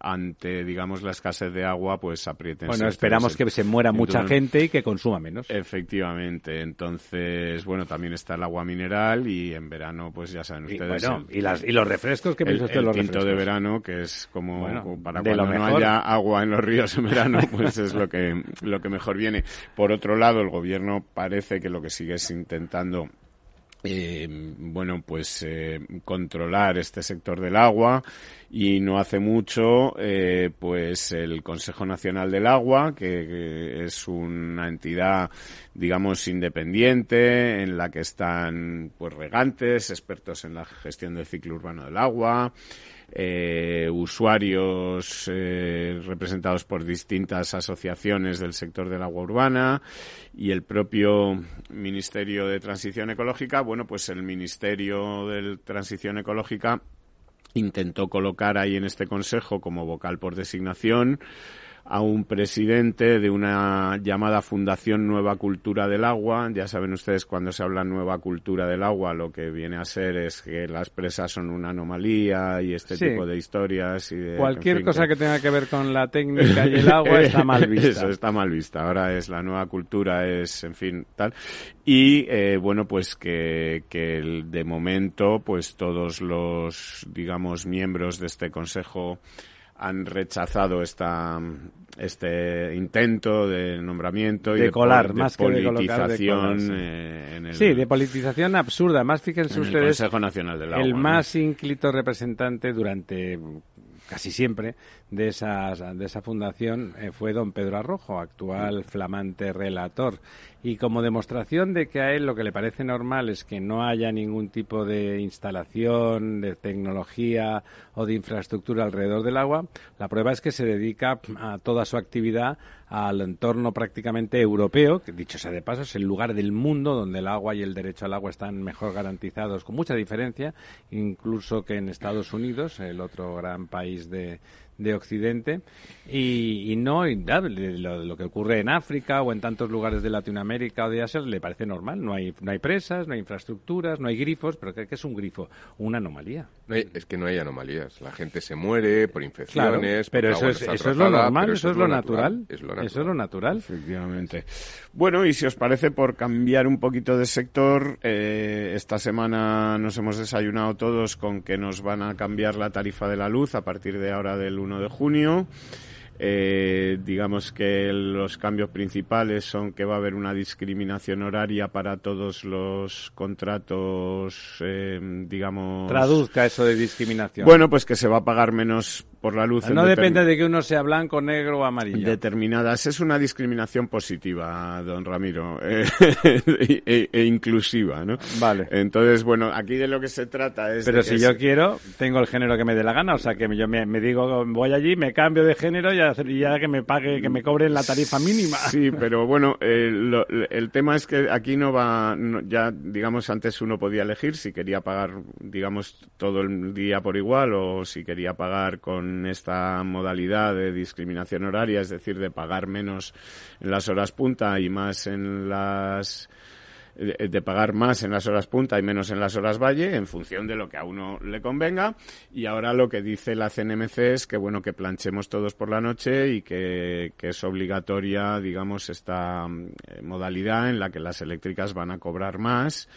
Speaker 4: ante, digamos, la escasez de agua, pues aprieten.
Speaker 3: Bueno, esperamos que se muera mucha gente y que consuma menos.
Speaker 4: Efectivamente. Entonces, bueno, también está el agua mineral y en verano, pues ya saben ustedes.
Speaker 3: Y, bueno, y, las, y los refrescos, que
Speaker 4: el,
Speaker 3: usted
Speaker 4: el tinto de verano, que es como para cuando no haya agua en los ríos en verano, *laughs* pues es lo que, lo que mejor viene. Por otro lado, el gobierno parece que lo que sigue es intentando eh, bueno, pues eh, controlar este sector del agua y no hace mucho, eh, pues el Consejo Nacional del Agua, que, es una entidad, digamos, independiente en la que están, pues, regantes, expertos en la gestión del ciclo urbano del agua, eh, usuarios eh, representados por distintas asociaciones del sector del agua urbana y el propio Ministerio de Transición Ecológica. Bueno, pues el Ministerio de Transición Ecológica intentó colocar ahí en este consejo como vocal por designación a un presidente de una llamada Fundación Nueva Cultura del Agua. Ya saben ustedes cuando se habla Nueva Cultura del Agua lo que viene a ser es que las presas son una anomalía y este tipo de historias. Y de,
Speaker 3: Cualquier cosa que... tenga que ver con la técnica y el agua está mal *laughs* vista.
Speaker 4: Eso está mal vista. Ahora es la nueva cultura, es, en fin, tal. Y, eh, bueno, pues que, que de momento, pues todos los, digamos, miembros de este Consejo han rechazado esta, este intento de nombramiento y de,
Speaker 3: colar, más
Speaker 4: politización eh, en el,
Speaker 3: sí, de politización absurda. Más fíjense ustedes,
Speaker 4: el Consejo Nacional del Agua.
Speaker 3: El más ínclito representante durante casi siempre de, esas, de esa fundación eh, fue don Pedro Arrojo, actual flamante relator. Y como demostración de que a él lo que le parece normal es que no haya ningún tipo de instalación, de tecnología o de infraestructura alrededor del agua, la prueba es que se dedica a toda su actividad al entorno prácticamente europeo, que dicho sea de paso, es el lugar del mundo donde el agua y el derecho al agua están mejor garantizados, con mucha diferencia, incluso que en Estados Unidos, el otro gran país de, de Occidente y, y no y, lo, lo, que ocurre en África o en tantos lugares de Latinoamérica o de Asia le parece normal. No hay no hay presas no hay infraestructuras no hay grifos pero ¿qué, qué es un grifo una anomalía.
Speaker 5: Es que no hay anomalías. La gente se muere por infecciones
Speaker 3: pero eso es, eso es lo normal eso, es lo natural, es lo natural eso es lo natural.
Speaker 4: Efectivamente. Bueno y si os parece por cambiar un poquito de sector eh, esta semana nos hemos desayunado todos con que nos van a cambiar la tarifa de la luz a partir de ahora del 1 de junio. Eh, digamos que los cambios principales son que va a haber una discriminación horaria para todos los contratos, eh, digamos.
Speaker 3: Traduzca eso de discriminación.
Speaker 4: Bueno, pues que se va a pagar menos por la luz.
Speaker 3: No depende de que uno sea blanco, negro o amarillo.
Speaker 4: Determinadas. Es una discriminación positiva, don Ramiro, eh, *laughs* e, e, inclusiva, ¿no?
Speaker 3: Vale.
Speaker 4: Entonces, bueno, aquí de lo que se trata es...
Speaker 3: Pero si yo quiero, tengo el género que me dé la gana, o sea, que yo me, digo, voy allí, me cambio de género y ya, que me pague, que me cobren la tarifa mínima.
Speaker 4: Sí, *laughs* pero bueno, eh, el tema es que aquí no va, ya, digamos, antes uno podía elegir si quería pagar, digamos, todo el día por igual o si quería pagar con esta modalidad de discriminación horaria, es decir, de pagar menos en las horas punta y más en las de pagar más en las horas punta y menos en las horas valle en función de lo que a uno le convenga. Y ahora lo que dice la CNMC es que bueno que planchemos todos por la noche y que, que es obligatoria digamos esta eh, modalidad en la que las eléctricas van a cobrar más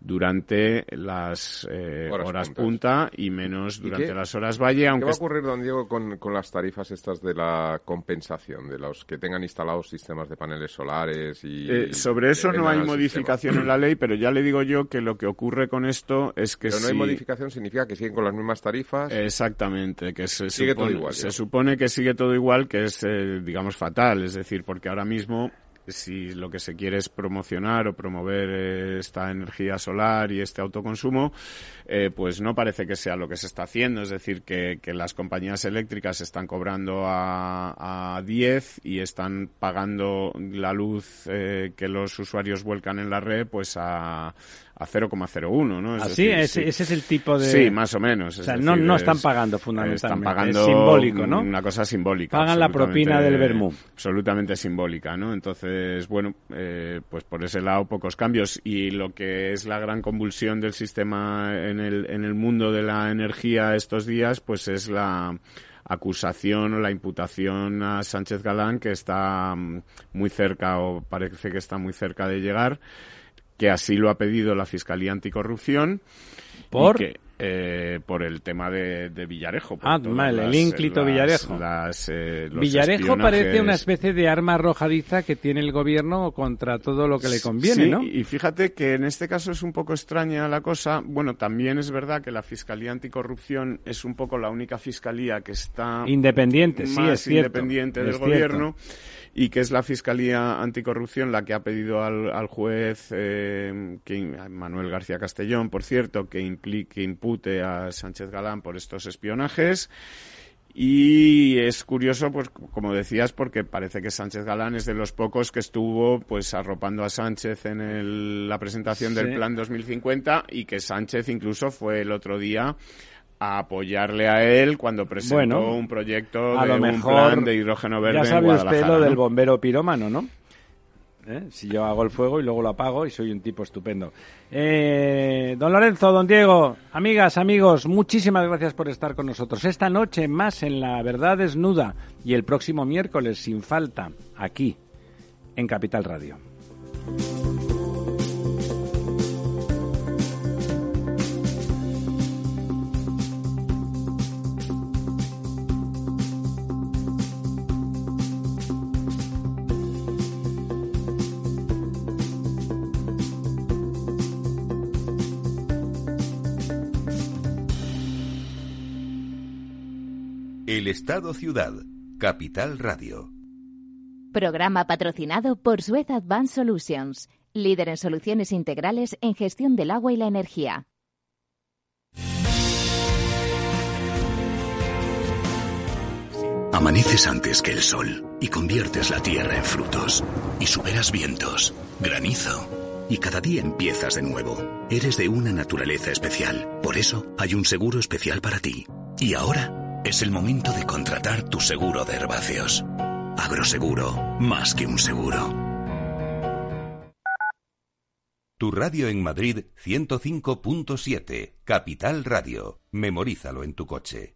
Speaker 4: durante las eh, horas, punta y menos durante las horas valle. Aunque
Speaker 5: ¿Qué va a ocurrir, don Diego, con, con, las tarifas estas de la compensación de los que tengan instalados sistemas de paneles solares? y
Speaker 4: eh, Sobre eso no hay modificación en la ley, pero ya le digo yo que lo que ocurre con esto es que
Speaker 5: pero no hay modificación significa que siguen con las mismas tarifas.
Speaker 4: Exactamente, que se
Speaker 5: sigue
Speaker 4: supone,
Speaker 5: todo igual.
Speaker 4: Se supone que sigue todo igual, que es, eh, digamos, fatal. Es decir, porque ahora mismo si lo que se quiere es promocionar o promover eh, esta energía solar y este autoconsumo, eh, pues no parece que sea lo que se está haciendo. Es decir, que, las compañías eléctricas están cobrando a, a 10 y están pagando la luz eh, que los usuarios vuelcan en la red pues a, a 0,01, ¿no?
Speaker 3: Así, ah, ese, ese, es el tipo de...
Speaker 4: Sí, más o menos.
Speaker 3: O sea, no, no están pagando fundamentalmente.
Speaker 4: Están pagando
Speaker 3: es simbólico, ¿no?
Speaker 4: Una cosa simbólica.
Speaker 3: Pagan la propina del Bermú.
Speaker 4: Absolutamente simbólica, ¿no? Entonces, bueno, eh, pues por ese lado pocos cambios. Y lo que es la gran convulsión del sistema en el, en el mundo de la energía estos días, pues es la acusación o la imputación a Sánchez Galán que está mm, muy cerca o parece que está muy cerca de llegar que así lo ha pedido la Fiscalía Anticorrupción.
Speaker 3: ¿Por?
Speaker 4: Eh, por el tema de, Villarejo.
Speaker 3: Ah, mal, el ínclito Villarejo.
Speaker 4: Eh,
Speaker 3: Villarejo parece una especie de arma arrojadiza que tiene el gobierno contra todo lo que le conviene,
Speaker 4: sí,
Speaker 3: ¿no?
Speaker 4: Y fíjate que en este caso es un poco extraña la cosa. Bueno, también es verdad que la Fiscalía Anticorrupción es un poco la única fiscalía que está
Speaker 3: independiente, sí, es
Speaker 4: independiente del gobierno y que es la Fiscalía Anticorrupción la que ha pedido al, juez eh, que, Manuel García Castellón, por cierto, que, implique, impute a Sánchez Galán por estos espionajes. Y es curioso, pues como decías, porque parece que Sánchez Galán es de los pocos que estuvo pues arropando a Sánchez en la presentación del Plan 2050 y que Sánchez incluso fue el otro día a apoyarle a él cuando presentó un proyecto de un plan de hidrógeno verde
Speaker 3: ya sabe
Speaker 4: en
Speaker 3: usted lo del bombero pirómano, ¿no? ¿Eh? Si yo hago el fuego y luego lo apago y soy un tipo estupendo. Eh, don Lorenzo, don Diego, amigas, amigos, muchísimas gracias por estar con nosotros. Esta noche más en La Verdad Desnuda y el próximo miércoles sin falta aquí en Capital Radio.
Speaker 1: Estado Ciudad, Capital Radio.
Speaker 2: Programa patrocinado por Suez Advanced Solutions, líder en soluciones integrales en gestión del agua y la energía.
Speaker 6: Amaneces antes que el sol y conviertes la tierra en frutos y superas vientos, granizo y cada día empiezas de nuevo. Eres de una naturaleza especial, por eso hay un seguro especial para ti. Y ahora es el momento de contratar tu seguro de herbáceos. Agroseguro, más que un seguro.
Speaker 1: Tu radio en Madrid 105.7, Capital Radio. Memorízalo en tu coche.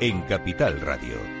Speaker 1: en Capital Radio.